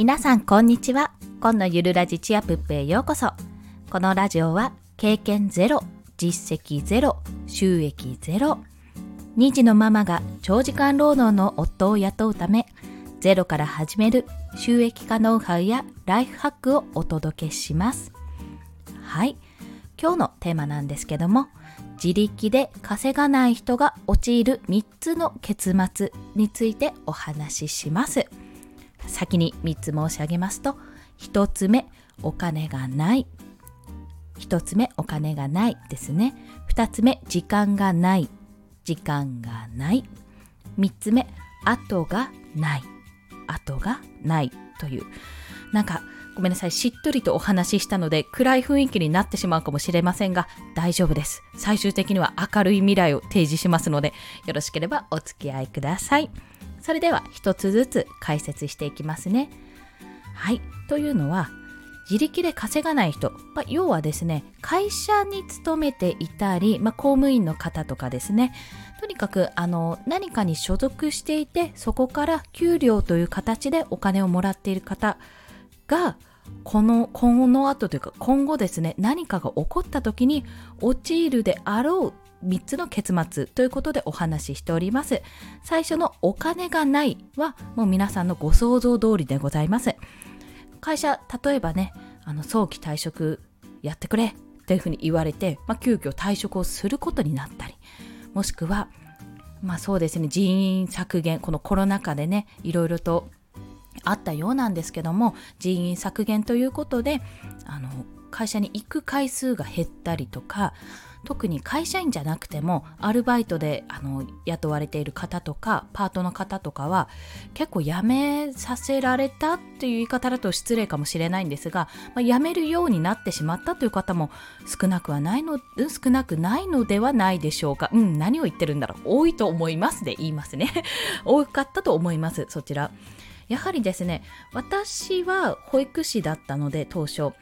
皆さんこんにちは。今のゆるラジチアプップへようこそ。このラジオは経験ゼロ実績ゼロ収益ゼロ。2児のママが長時間労働の夫を雇うためゼロから始める収益化ノウハウやライフハックをお届けします。はい。今日のテーマなんですけども自力で稼がない人が陥る3つの結末についてお話しします。先に3つ申し上げますと1つ目お金がない。1つ目お金がないですね。2つ目時間がない。時間がない。3つ目後がない。後がない。という。なんかごめんなさい。しっとりとお話ししたので暗い雰囲気になってしまうかもしれませんが大丈夫です。最終的には明るい未来を提示しますのでよろしければお付き合いください。それでは一つずつ解説していきますね。はい。というのは自力で稼がない人、まあ、要はですね会社に勤めていたり、まあ、公務員の方とかですねとにかくあの何かに所属していてそこから給料という形でお金をもらっている方がこの今後の後というか今後ですね何かが起こった時に陥るであろう3つの結末ということでお話ししております。最初のお金がないはもう皆さんのご想像通りでございます。会社例えばねあの早期退職やってくれっていうふうに言われて、まあ、急遽退職をすることになったりもしくはまあそうですね人員削減このコロナ禍でねいろいろとあったようなんですけども人員削減ということであの会社に行く回数が減ったりとか特に会社員じゃなくてもアルバイトであの雇われている方とかパートの方とかは結構辞めさせられたっていう言い方だと失礼かもしれないんですが、まあ、辞めるようになってしまったという方も少なくはないの少なくないのではないでしょうか。うん何を言ってるんだろう。多いと思いますで言いますね。多かったと思いますそちら。やはりですね私は保育士だったので当初。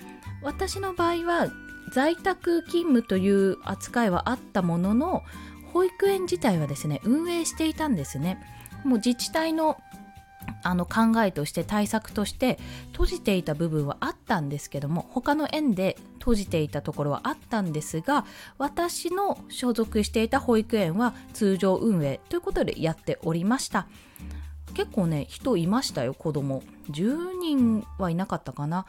私の場合は在宅勤務という扱いはあったものの保育園自体はですね運営していたんですね。もう自治体のあの考えとして対策として閉じていた部分はあったんですけども他の園で閉じていたところはあったんですが私の所属していた保育園は通常運営ということでやっておりました。結構ね人いましたよ子供。10人はいなかったかな。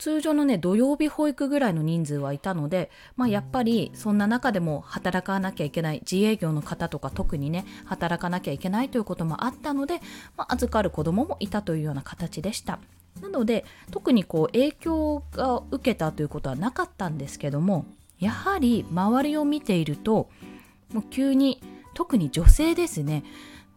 通常のね土曜日保育ぐらいの人数はいたので、まあ、やっぱりそんな中でも働かなきゃいけない自営業の方とか特にね働かなきゃいけないということもあったので、まあ、預かる子供もいたというような形でした。なので特にこう影響が受けたということはなかったんですけどもやはり周りを見ているともう急に特に女性ですね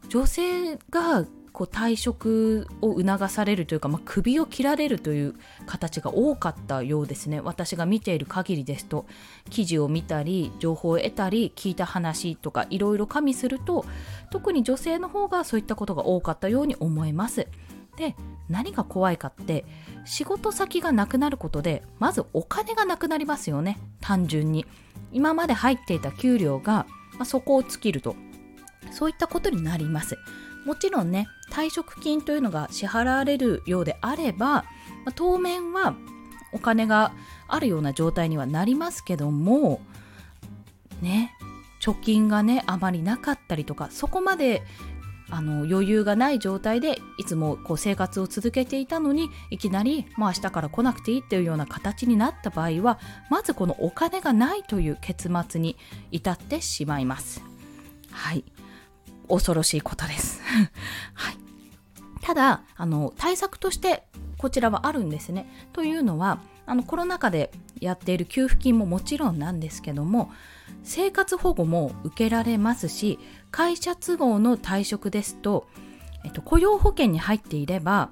女性がこう退職を促されるというか、まあ、首を切られるという形が多かったようですね。私が見ている限りですと記事を見たり情報を得たり聞いた話とかいろいろ加味すると特に女性の方がそういったことが多かったように思えます。で何が怖いかって仕事先がなくなることでまずお金がなくなりますよね。単純に。今まで入っていた給料が、まあ、そこを尽きると。そういったことになります。もちろんね退職金というのが支払われるようであれば、ま、当面はお金があるような状態にはなりますけどもね貯金がねあまりなかったりとかそこまであの余裕がない状態でいつもこう生活を続けていたのにいきなりもう明日から来なくていいっていうような形になった場合はまずこのお金がないという結末に至ってしまいます。はい恐ろしいことです。はい、ただあの対策としてこちらはあるんですね。というのはあのコロナ禍でやっている給付金ももちろんなんですけども生活保護も受けられますし会社都合の退職ですと、えっと、雇用保険に入っていれば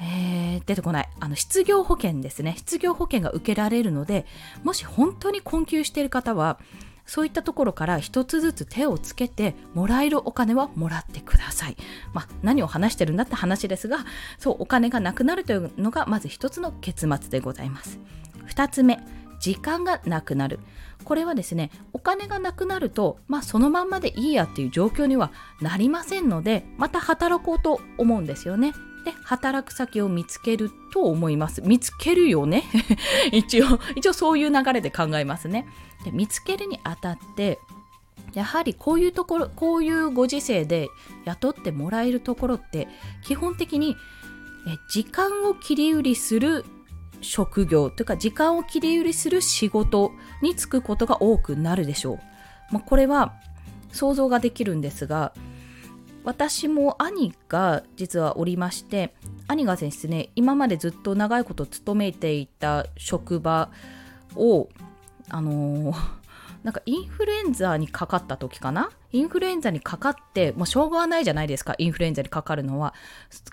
えー、出てこないあの失業保険ですね失業保険が受けられるのでもし本当に困窮している方はそういったところから一つずつ手をつけてもらえるお金はもらってください。まあ、何を話してるんだって話ですが、そうお金がなくなるというのがまず一つの結末でございます。二つ目、時間がなくなる。これはですね、お金がなくなると、まあそのまんまでいいやっていう状況にはなりませんので、また働こうと思うんですよね。で働く先を見つけると思います。見つけるよね。一応一応そういう流れで考えますね。で見つけるにあたってやはりこういうところこういうご時世で雇ってもらえるところって基本的に時間を切り売りする職業というか時間を切り売りする仕事に就くことが多くなるでしょう。まあ、これは想像ができるんですが私も兄が実はおりまして兄がですね今までずっと長いこと勤めていた職場をあのー なんかインフルエンザにかかった時かな？インフルエンザにかかって、もうしょうがないじゃないですか、インフルエンザにかかるのは。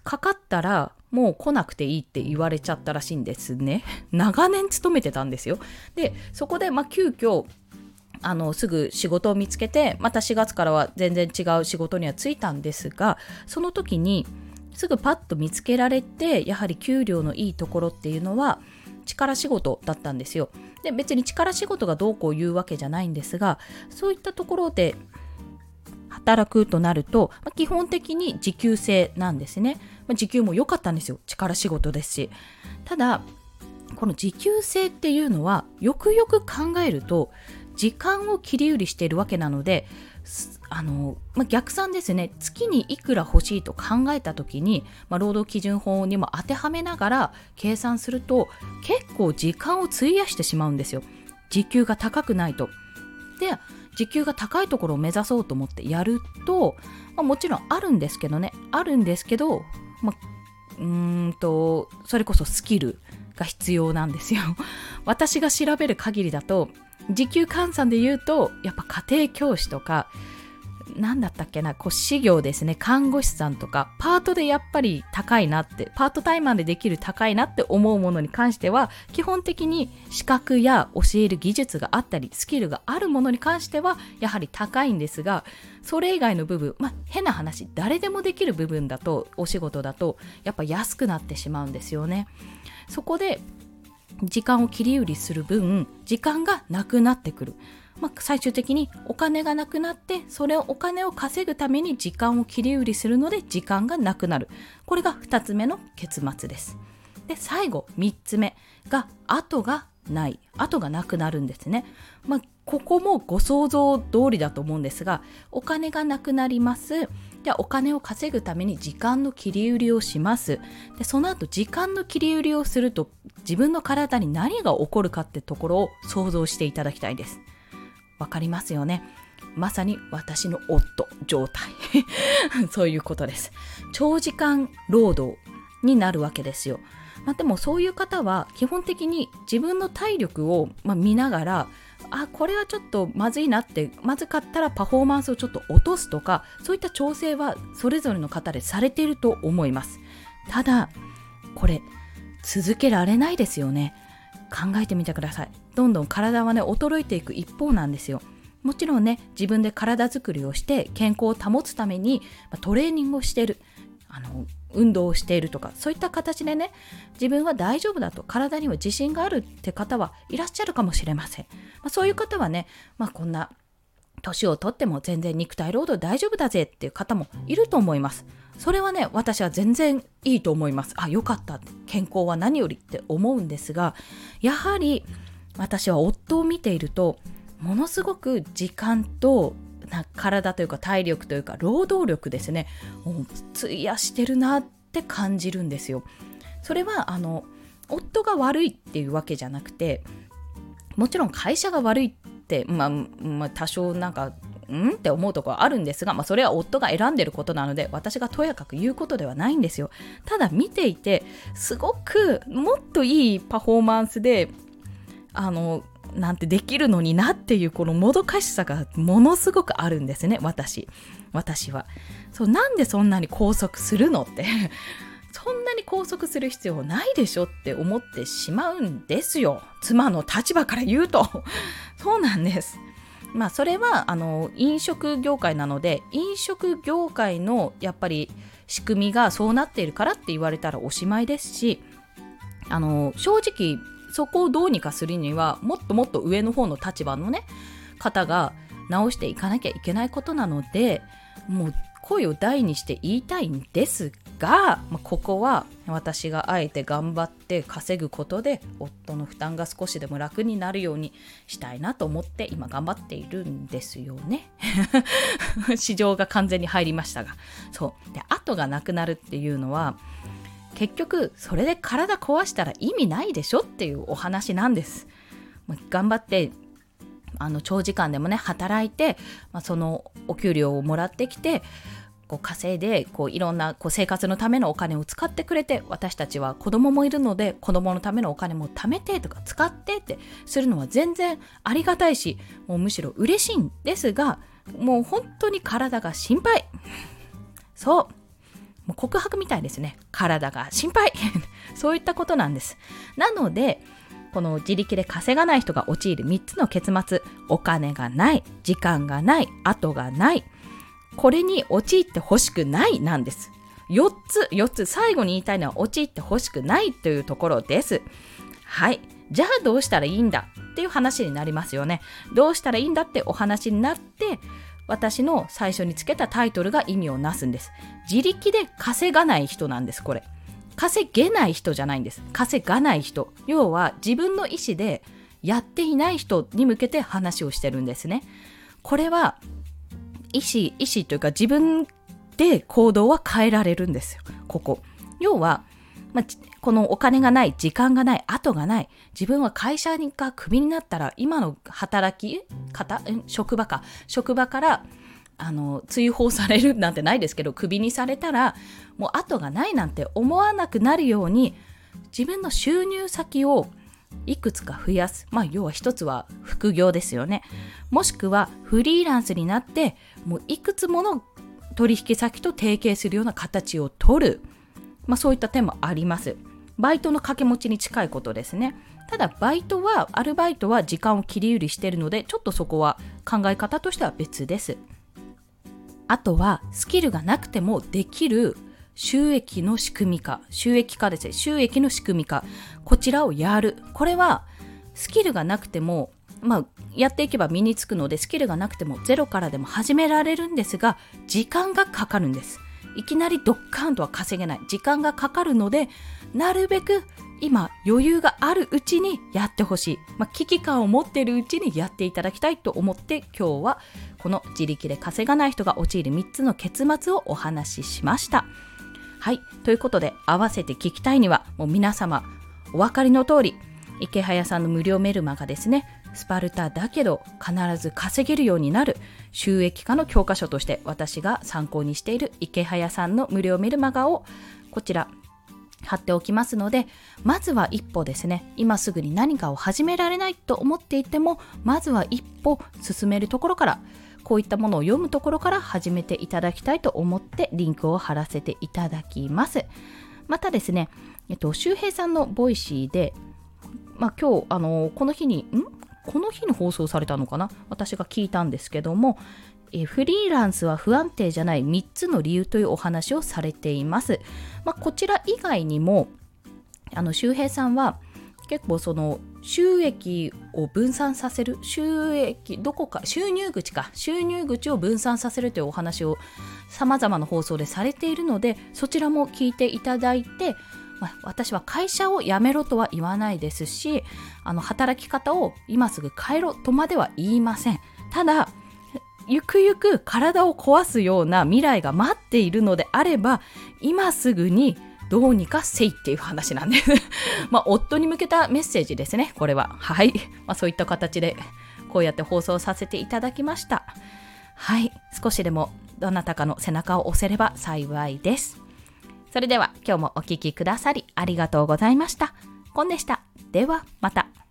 かかったら、もう来なくていいって言われちゃったらしいんですね。長年勤めてたんですよ。で、そこで、まあ、急遽、あのすぐ仕事を見つけてまた4月からは全然違う仕事には就いたんですがその時にすぐパッと見つけられてやはり給料のいいところっていうのは力仕事だったんですよ。で別に力仕事がどうこう言うわけじゃないんですがそういったところで働くとなると、まあ、基本的に時給制なんですね、まあ、時給も良かったんですよ。力仕事ですし。ただこの時給制っていうのはよくよく考えると時間を切り売りしているわけなのであの、まあ、逆算ですね月にいくら欲しいと考えた時に、まあ、労働基準法にも当てはめながら計算すると結構時間を費やしてしまうんですよ時給が高くないと。で時給が高いところを目指そうと思ってやると、まあ、もちろんあるんですけどねあるんですけど、まあ、うんとそれこそスキルが必要なんですよ。私が調べる限りだと時給換算で言うとやっぱ家庭教師とか何だったっけな、こう、私業ですね、看護師さんとか、パートでやっぱり高いなって、パートタイマーでできる高いなって思うものに関しては、基本的に資格や教える技術があったり、スキルがあるものに関しては、やはり高いんですが、それ以外の部分、まあ、変な話、誰でもできる部分だと、お仕事だと、やっぱ安くなってしまうんですよね。そこで、時間を切り売りする分時間がなくなってくる、まあ、最終的にお金がなくなってそれをお金を稼ぐために時間を切り売りするので時間がなくなる。これが2つ目の結末です。で最後3つ目が後がない。後がなくなるんですね、まあ、ここもご想像通りだと思うんですがお金がなくなります。でお金を稼ぐために時間の切り売りをします。でその後時間の切り売りをすると自分の体に何が起こるかってところを想像していただきたいです。わかりますよね？まさに私の夫状態。そういうことです。長時間労働になるわけですよ。まあ、でもそういう方は基本的に自分の体力を、まあ、見ながらあこれはちょっとまずいなってまずかったらパフォーマンスをちょっと落とすとかそういった調整はそれぞれの方でされていると思います。ただこれ続けられないですよね。考えてみてください。どんどん体はね衰えていく一方なんですよ。もちろんね自分で体づくりをして健康を保つためにトレーニングをしてる。あの運動をしているとかそういった形でね自分は大丈夫だと体には自信があるって方はいらっしゃるかもしれません、まあ、そういう方はね、まあ、こんな年をとっても全然肉体労働大丈夫だぜっていう方もいると思います。それはね私は全然いいと思います。あよかった健康は何よりって思うんですがやはり私は夫を見ているとものすごく時間とな体というか体力というか労働力ですね。費やしてるなって感じるんですよ。それはあの夫が悪いっていうわけじゃなくてもちろん会社が悪いって、まあ、まあ、多少なんかん？って思うところはあるんですが、まあ、それは夫が選んでることなので私がとやかく言うことではないんですよ。ただ見ていてすごくもっといいパフォーマンスであのなんてできるのになっていうこのもどかしさがものすごくあるんですね私。私は。そうなんでそんなに拘束するのって。そんなに拘束する必要ないでしょって思ってしまうんですよ。妻の立場から言うと。そうなんです。まあそれはあの飲食業界なので飲食業界のやっぱり仕組みがそうなっているからって言われたらおしまいですしあの正直そこをどうにかするにはもっともっと上の方の立場のね方が直していかなきゃいけないことなのでもう声を大にして言いたいんですが、まあ、ここは私があえて頑張って稼ぐことで夫の負担が少しでも楽になるようにしたいなと思って今頑張っているんですよね。市場が完全に入りましたが。そう。で、後がなくなるっていうのは結局それで体壊したら意味ないでしょっていうお話なんです。頑張ってあの長時間でもね働いて、まあ、そのお給料をもらってきてこう稼いでこういろんなこう生活のためのお金を使ってくれて私たちは子供もいるので子供のためのお金も貯めてとか使ってってするのは全然ありがたいしもうむしろ嬉しいんですがもう本当に体が心配そうもう告白みたいですね。体が。心配。そういったことなんです。なのでこの自力で稼がない人が陥る3つの結末。お金がない。時間がない。後がない。これに陥ってほしくない。なんです。4つ、4つ、最後に言いたいのは陥ってほしくないというところです。はい。じゃあどうしたらいいんだっていう話になりますよね。どうしたらいいんだってお話になって、私の最初につけたタイトルが意味をなすんです。自力で稼がない人なんです、これ。稼げない人じゃないんです。稼がない人。要は自分の意思でやっていない人に向けて話をしてるんですね。これは意思、意思というか自分で行動は変えられるんですよ、ここ。要は、まあ、このお金がない、時間がない、後がない、自分は会社がクビになったら、今の働き方、職場か、職場から、あの追放されるなんてないですけどクビにされたらもう後がないなんて思わなくなるように自分の収入先をいくつか増やす。まあ、要は一つは副業ですよね。もしくはフリーランスになって、もういくつもの取引先と提携するような形を取る。まあ、そういった点もあります。バイトの掛け持ちに近いことですね。ただ、バイトは、アルバイトは時間を切り売りしているので、ちょっとそこは考え方としては別です。あとは、スキルがなくてもできる収益の仕組み化、収益化ですね、収益の仕組み化、こちらをやる。これは、スキルがなくても、まあ、やっていけば身につくので、スキルがなくてもゼロからでも始められるんですが、時間がかかるんです。いきなりドッカーンとは稼げない。時間がかかるので、なるべく今余裕があるうちにやってほしい。まあ、危機感を持っているうちにやっていただきたいと思って今日はこの自力で稼がない人が陥る3つの結末をお話ししました。はい。ということで、合わせて聞きたいには、もう皆様、お分かりの通り、池早さんの無料メルマガですね、スパルタだけど必ず稼げるようになる収益化の教科書として私が参考にしている池早さんの無料メルマガをこちら貼っておきますのでまずは一歩ですね。今すぐに何かを始められないと思っていてもまずは一歩進めるところからこういったものを読むところから始めていただきたいと思ってリンクを貼らせていただきます。またですね、えっと、周平さんのボイシーで、まあ、今日、あのこの日に、ん？この日に放送されたのかな？私が聞いたんですけども、フリーランスは不安定じゃない3つの理由というお話をされています。まあ、こちら以外にも、あの周平さんは結構その収益を分散させる収益どこか収入口か収入口を分散させるというお話をさまざまな放送でされているのでそちらも聞いていただいて、まあ、私は会社を辞めろとは言わないですしあの働き方を今すぐ変えろとまでは言いませんただゆくゆく体を壊すような未来が待っているのであれば今すぐにどうにかせいっていう話なんです まあ、夫に向けたメッセージですね、これは。はい。まあ、そういった形で、こうやって放送させていただきました。はい。少しでも、どなたかの背中を押せれば幸いです。それでは、今日もお聴きくださりありがとうございました。コンでした。では、また。